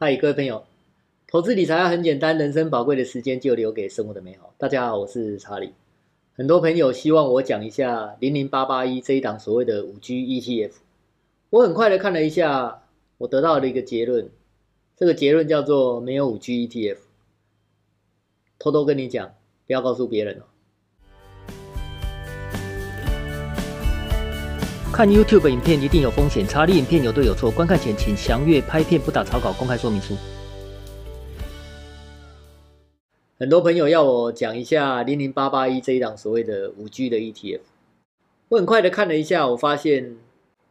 嗨，各位朋友，投资理财要很简单，人生宝贵的时间就留给生活的美好。大家好，我是查理。很多朋友希望我讲一下零零八八一这一档所谓的五 G ETF。我很快的看了一下，我得到了一个结论，这个结论叫做没有五 G ETF。偷偷跟你讲，不要告诉别人哦。看 YouTube 影片一定有风险，查理影片有对有错，观看前请详阅拍片不打草稿公开说明书。很多朋友要我讲一下零零八八一这一档所谓的五 G 的 ETF，我很快的看了一下，我发现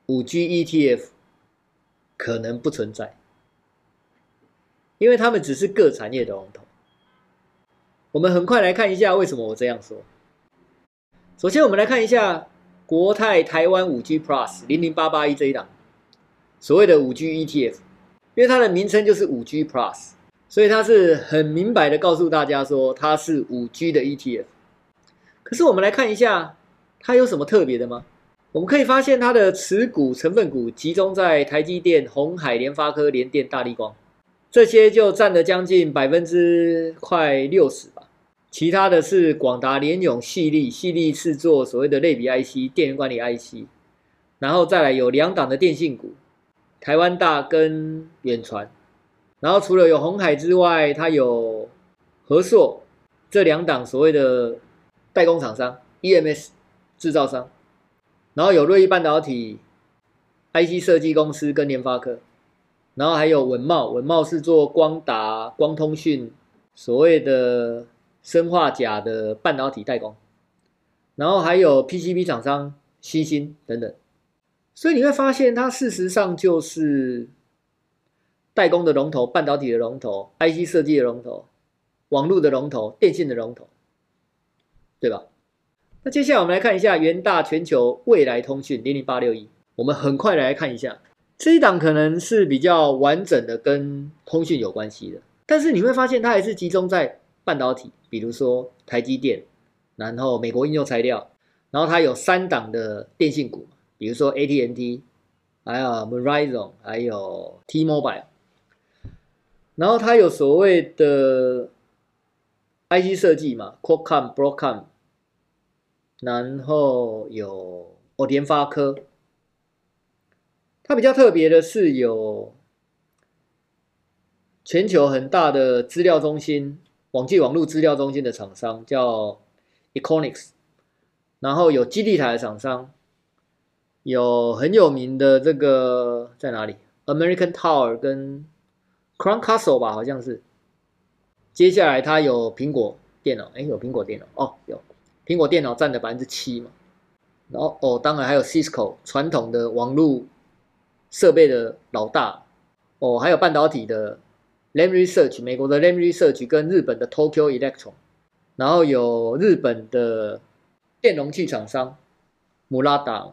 五 G ETF 可能不存在，因为他们只是各产业的龙头。我们很快来看一下为什么我这样说。首先，我们来看一下。国泰台湾五 G Plus 零零八八一这一档，所谓的五 G ETF，因为它的名称就是五 G Plus，所以它是很明白的告诉大家说它是五 G 的 ETF。可是我们来看一下，它有什么特别的吗？我们可以发现它的持股成分股集中在台积电、红海、联发科、联电、大立光，这些就占了将近百分之快六十。其他的是广达、联咏、矽力，矽力是做所谓的类比 IC、电源管理 IC，然后再来有两档的电信股，台湾大跟远传，然后除了有红海之外，它有和硕这两档所谓的代工厂商、EMS 制造商，然后有瑞昱半导体、IC 设计公司跟联发科，然后还有文茂，文茂是做光达、光通讯所谓的。生化镓的半导体代工，然后还有 PCB 厂商欣兴等等，所以你会发现它事实上就是代工的龙头、半导体的龙头、IC 设计的龙头、网络的龙头、电信的龙头，对吧？那接下来我们来看一下元大全球未来通讯零零八六一，我们很快来看一下这一档可能是比较完整的跟通讯有关系的，但是你会发现它还是集中在。半导体，比如说台积电，然后美国应用材料，然后它有三档的电信股，比如说 AT&T，还有 Verizon，还有 T-Mobile，然后它有所谓的 IC 设计嘛，Qualcomm、Broadcom，然后有哦联发科，它比较特别的是有全球很大的资料中心。网际网络资料中心的厂商叫 Econics，然后有基地台的厂商，有很有名的这个在哪里？American Tower 跟 Crown Castle 吧，好像是。接下来它有苹果电脑，哎，有苹果电脑哦，有苹果电脑占了百分之七嘛。然后哦，当然还有 Cisco 传统的网络设备的老大哦，还有半导体的。Lam Research，美国的 Lam Research 跟日本的 Tokyo Electron，然后有日本的电容器厂商 Murata，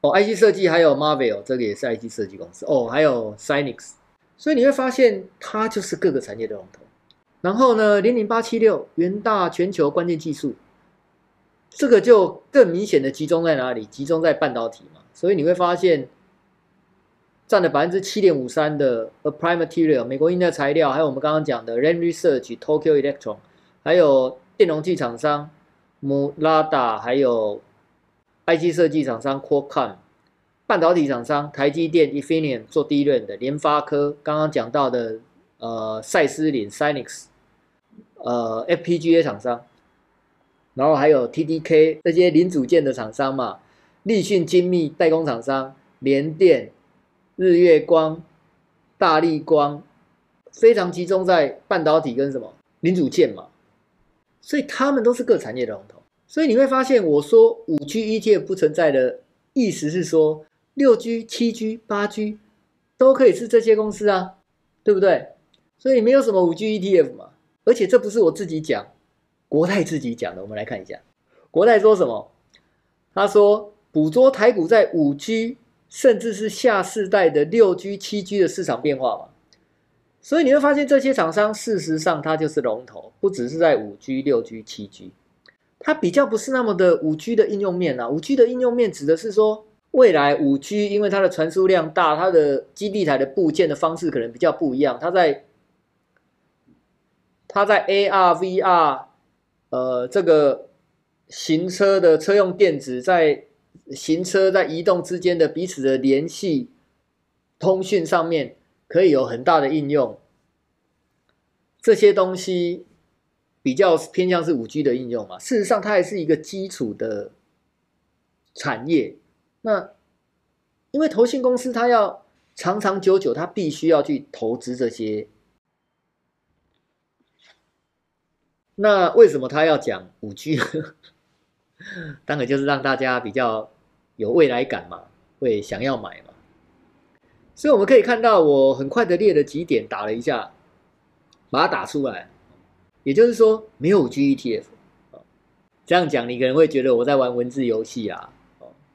哦，IC 设计还有 Marvel，这个也是 IC 设计公司哦，还有 Cynix，所以你会发现它就是各个产业的龙头。然后呢，零零八七六元大全球关键技术，这个就更明显的集中在哪里？集中在半导体嘛，所以你会发现。占了百分之七点五三的 Applied Materials 美国应用材料，还有我们刚刚讲的 Lam Research、Tokyo Electron，还有电容器厂商 Murata，还有 IC 设计厂商 Qualcomm，半导体厂商台积电、Infineon 做 DRAM 的联发科，刚刚讲到的呃赛思林 Cynix，呃 FPGA 厂商，然后还有 TDK 这些零组件的厂商嘛，立讯精密代工厂商联电。日月光、大力光，非常集中在半导体跟什么零组件嘛，所以他们都是各产业的龙头。所以你会发现，我说五 G ETF 不存在的意思是说，六 G、七 G、八 G 都可以是这些公司啊，对不对？所以没有什么五 G ETF 嘛。而且这不是我自己讲，国泰自己讲的。我们来看一下，国泰说什么？他说，捕捉台股在五 G。甚至是下世代的六 G、七 G 的市场变化嘛，所以你会发现这些厂商事实上它就是龙头，不只是在五 G、六 G、七 G，它比较不是那么的五 G 的应用面啊。五 G 的应用面指的是说，未来五 G 因为它的传输量大，它的基地台的部件的方式可能比较不一样。它在它在 AR、VR，呃，这个行车的车用电子在行车在移动之间的彼此的联系、通讯上面可以有很大的应用。这些东西比较偏向是五 G 的应用嘛？事实上，它还是一个基础的产业。那因为投信公司它要长长久久，它必须要去投资这些。那为什么他要讲五 G？当然就是让大家比较有未来感嘛，会想要买嘛。所以我们可以看到，我很快的列了几点，打了一下。把它打出来，也就是说没有 G ETF。这样讲你可能会觉得我在玩文字游戏啊，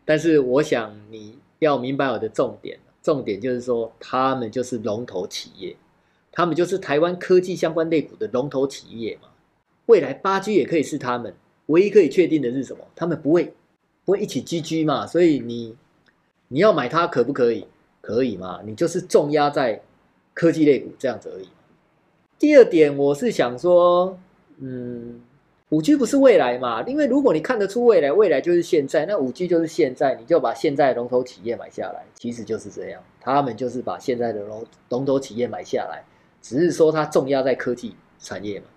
但是我想你要明白我的重点，重点就是说他们就是龙头企业，他们就是台湾科技相关类股的龙头企业嘛。未来 8G 也可以是他们，唯一可以确定的是什么？他们不会不会一起 GG 嘛，所以你你要买它可不可以？可以嘛？你就是重压在科技类股这样子而已。第二点，我是想说，嗯，五 G 不是未来嘛？因为如果你看得出未来，未来就是现在，那五 G 就是现在，你就把现在龙头企业买下来，其实就是这样。他们就是把现在的龙龙头企业买下来，只是说它重压在科技产业嘛。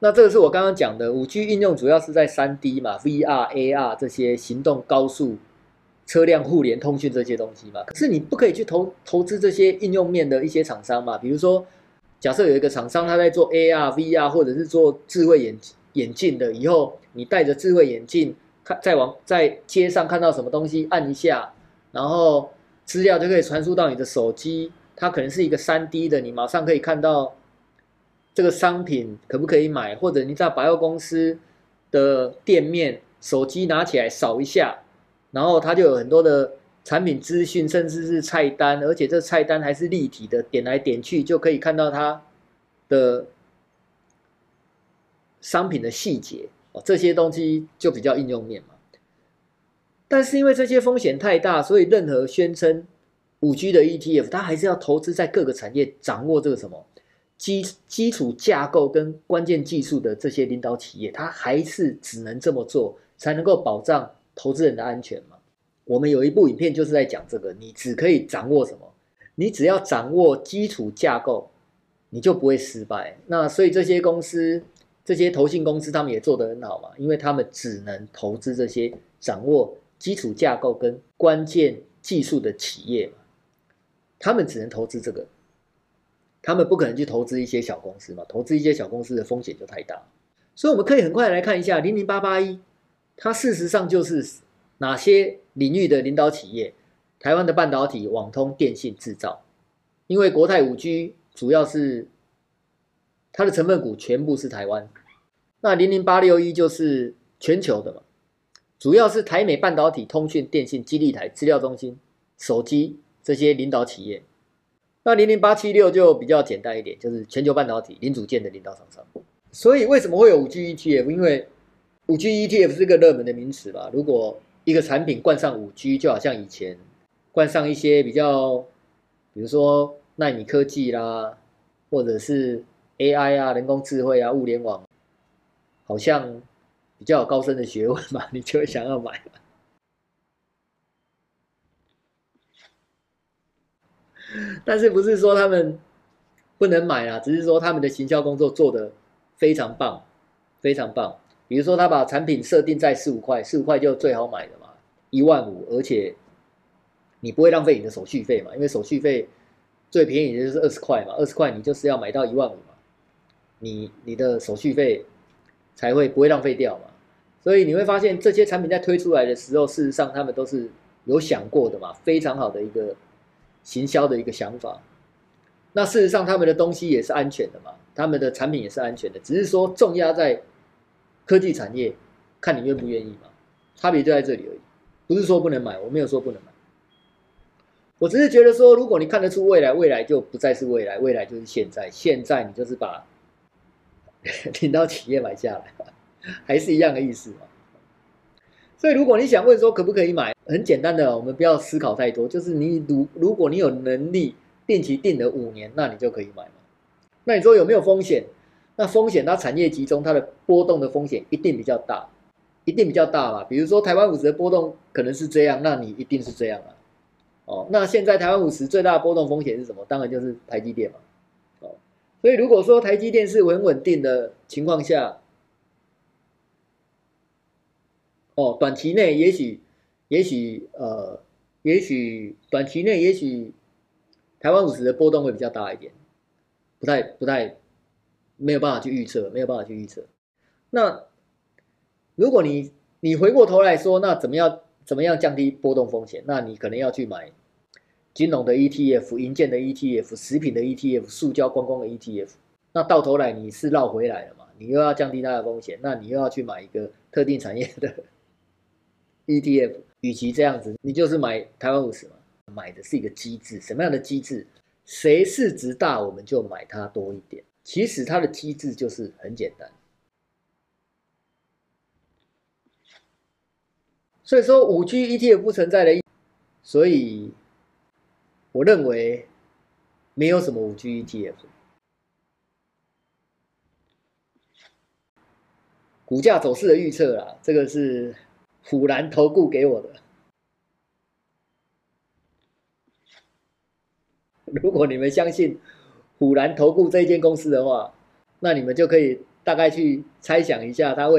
那这个是我刚刚讲的，五 G 应用主要是在三 D 嘛，VR、AR 这些行动高速车辆互联通讯这些东西嘛。可是你不可以去投投资这些应用面的一些厂商嘛，比如说。假设有一个厂商，他在做 AR、VR，或者是做智慧眼眼镜的。以后你戴着智慧眼镜，看在往在街上看到什么东西，按一下，然后资料就可以传输到你的手机。它可能是一个 3D 的，你马上可以看到这个商品可不可以买，或者你在百货公司的店面，手机拿起来扫一下，然后它就有很多的。产品资讯，甚至是菜单，而且这菜单还是立体的，点来点去就可以看到它的商品的细节哦。这些东西就比较应用面嘛。但是因为这些风险太大，所以任何宣称五 G 的 ETF，它还是要投资在各个产业，掌握这个什么基基础架构跟关键技术的这些领导企业，它还是只能这么做，才能够保障投资人的安全嘛。我们有一部影片就是在讲这个，你只可以掌握什么？你只要掌握基础架构，你就不会失败。那所以这些公司、这些投信公司，他们也做得很好嘛，因为他们只能投资这些掌握基础架构跟关键技术的企业嘛，他们只能投资这个，他们不可能去投资一些小公司嘛，投资一些小公司的风险就太大。所以我们可以很快来看一下零零八八一，它事实上就是。哪些领域的领导企业？台湾的半导体、网通、电信、制造。因为国泰五 G 主要是它的成分股全部是台湾。那零零八六一就是全球的嘛，主要是台美半导体、通讯、电信、基地台、资料中心、手机这些领导企业。那零零八七六就比较简单一点，就是全球半导体零组件的领导厂商。所以为什么会有五 G ETF？因为五 G ETF 是个热门的名词吧？如果一个产品冠上五 G，就好像以前冠上一些比较，比如说纳米科技啦，或者是 AI 啊、人工智慧啊、物联网，好像比较有高深的学问嘛，你就会想要买。但是不是说他们不能买啊？只是说他们的行销工作做得非常棒，非常棒。比如说，他把产品设定在四五块，四五块就最好买的嘛，一万五，而且你不会浪费你的手续费嘛，因为手续费最便宜的就是二十块嘛，二十块你就是要买到一万五嘛，你你的手续费才会不会浪费掉嘛，所以你会发现这些产品在推出来的时候，事实上他们都是有想过的嘛，非常好的一个行销的一个想法。那事实上他们的东西也是安全的嘛，他们的产品也是安全的，只是说重压在。科技产业，看你愿不愿意嘛，差别就在这里而已，不是说不能买，我没有说不能买，我只是觉得说，如果你看得出未来，未来就不再是未来，未来就是现在，现在你就是把 领导企业买下来，还是一样的意思嘛。所以如果你想问说可不可以买，很简单的，我们不要思考太多，就是你如如果你有能力定期定了五年，那你就可以买嘛。那你说有没有风险？那风险它产业集中，它的波动的风险一定比较大，一定比较大嘛。比如说台湾五十的波动可能是这样，那你一定是这样啊。哦，那现在台湾五十最大的波动风险是什么？当然就是台积电嘛。哦，所以如果说台积电是稳稳定的情况下，哦，短期内也许，也许呃，也许短期内也许台湾五十的波动会比较大一点，不太不太没有办法去预测，没有办法去预测。那如果你你回过头来说，那怎么样怎么样降低波动风险？那你可能要去买金融的 ETF、银建的 ETF、食品的 ETF、塑胶观光的 ETF。那到头来你是绕回来了嘛？你又要降低它的风险，那你又要去买一个特定产业的。ETF，与其这样子，你就是买台湾五十嘛，买的是一个机制，什么样的机制？谁市值大，我们就买它多一点。其实它的机制就是很简单。所以说五 G ETF 不存在的，所以我认为没有什么五 G ETF。股价走势的预测啦，这个是。虎兰投顾给我的。如果你们相信虎兰投顾这一间公司的话，那你们就可以大概去猜想一下，它未来